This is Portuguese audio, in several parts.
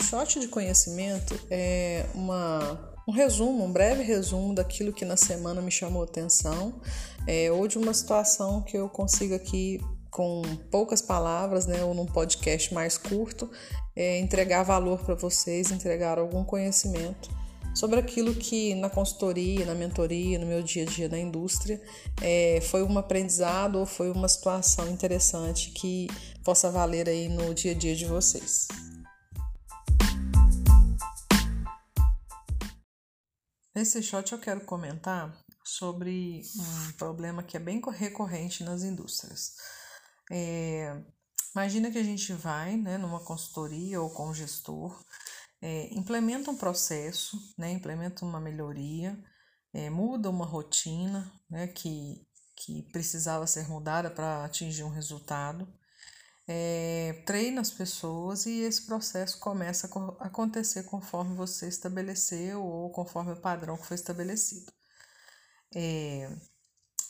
O shot de conhecimento é uma, um resumo, um breve resumo daquilo que na semana me chamou atenção é, ou de uma situação que eu consigo aqui com poucas palavras, né, ou num podcast mais curto, é, entregar valor para vocês, entregar algum conhecimento sobre aquilo que na consultoria, na mentoria, no meu dia a dia na indústria, é, foi um aprendizado ou foi uma situação interessante que possa valer aí no dia a dia de vocês. Nesse shot eu quero comentar sobre um problema que é bem recorrente nas indústrias. É, imagina que a gente vai né, numa consultoria ou com um gestor, é, implementa um processo, né, implementa uma melhoria, é, muda uma rotina né, que, que precisava ser mudada para atingir um resultado é, treina as pessoas e esse processo começa a acontecer conforme você estabeleceu ou conforme o padrão que foi estabelecido. É,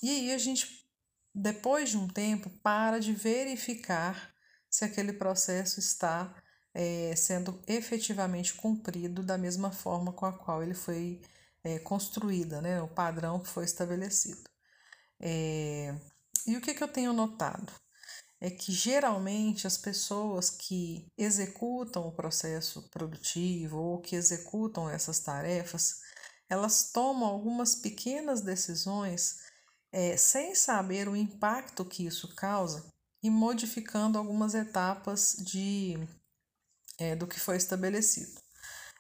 e aí a gente, depois de um tempo, para de verificar se aquele processo está é, sendo efetivamente cumprido da mesma forma com a qual ele foi é, construída, né, o padrão que foi estabelecido. É, e o que, que eu tenho notado? É que geralmente as pessoas que executam o processo produtivo ou que executam essas tarefas, elas tomam algumas pequenas decisões é, sem saber o impacto que isso causa e modificando algumas etapas de, é, do que foi estabelecido.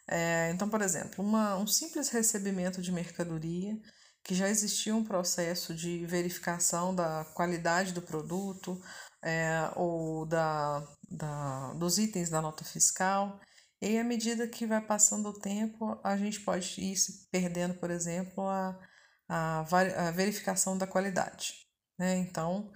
É, então, por exemplo, uma, um simples recebimento de mercadoria, que já existia um processo de verificação da qualidade do produto, é, ou da, da, dos itens da nota fiscal. E à medida que vai passando o tempo, a gente pode ir se perdendo, por exemplo, a, a, a verificação da qualidade. Né? Então,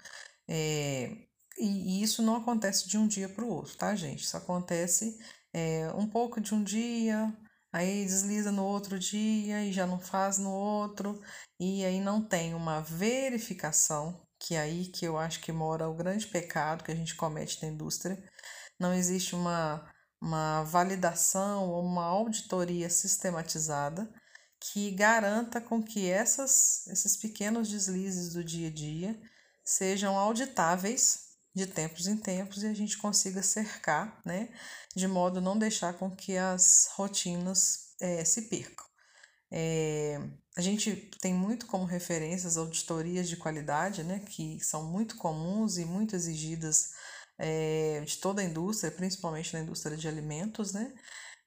é, e, e, isso não acontece de um dia para o outro, tá, gente? Isso acontece é, um pouco de um dia, aí desliza no outro dia e já não faz no outro, e aí não tem uma verificação que é aí que eu acho que mora o grande pecado que a gente comete na indústria. Não existe uma, uma validação ou uma auditoria sistematizada que garanta com que essas, esses pequenos deslizes do dia a dia sejam auditáveis de tempos em tempos e a gente consiga cercar, né, de modo a não deixar com que as rotinas é, se percam. É, a gente tem muito como referência as auditorias de qualidade, né, que são muito comuns e muito exigidas é, de toda a indústria, principalmente na indústria de alimentos, né?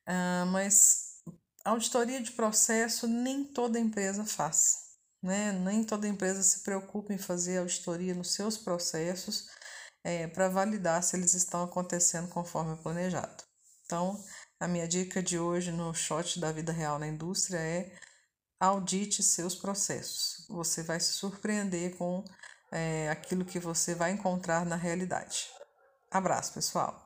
Ah, mas auditoria de processo nem toda empresa faz, né? Nem toda empresa se preocupa em fazer auditoria nos seus processos é, para validar se eles estão acontecendo conforme planejado. Então, a minha dica de hoje no shot da vida real na indústria é audite seus processos. Você vai se surpreender com é, aquilo que você vai encontrar na realidade. Abraço, pessoal!